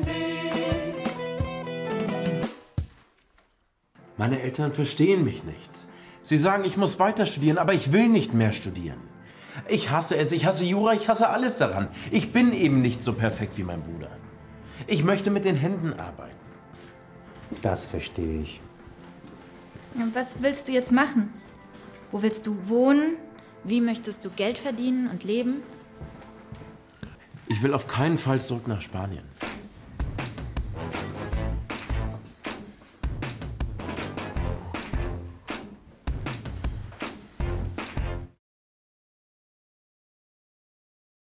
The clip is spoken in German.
dein Weg. Meine Eltern verstehen mich nicht. Sie sagen, ich muss weiter studieren, aber ich will nicht mehr studieren. Ich hasse es, ich hasse Jura, ich hasse alles daran. Ich bin eben nicht so perfekt wie mein Bruder. Ich möchte mit den Händen arbeiten. Das verstehe ich. Was willst du jetzt machen? Wo willst du wohnen? Wie möchtest du Geld verdienen und leben? Ich will auf keinen Fall zurück nach Spanien.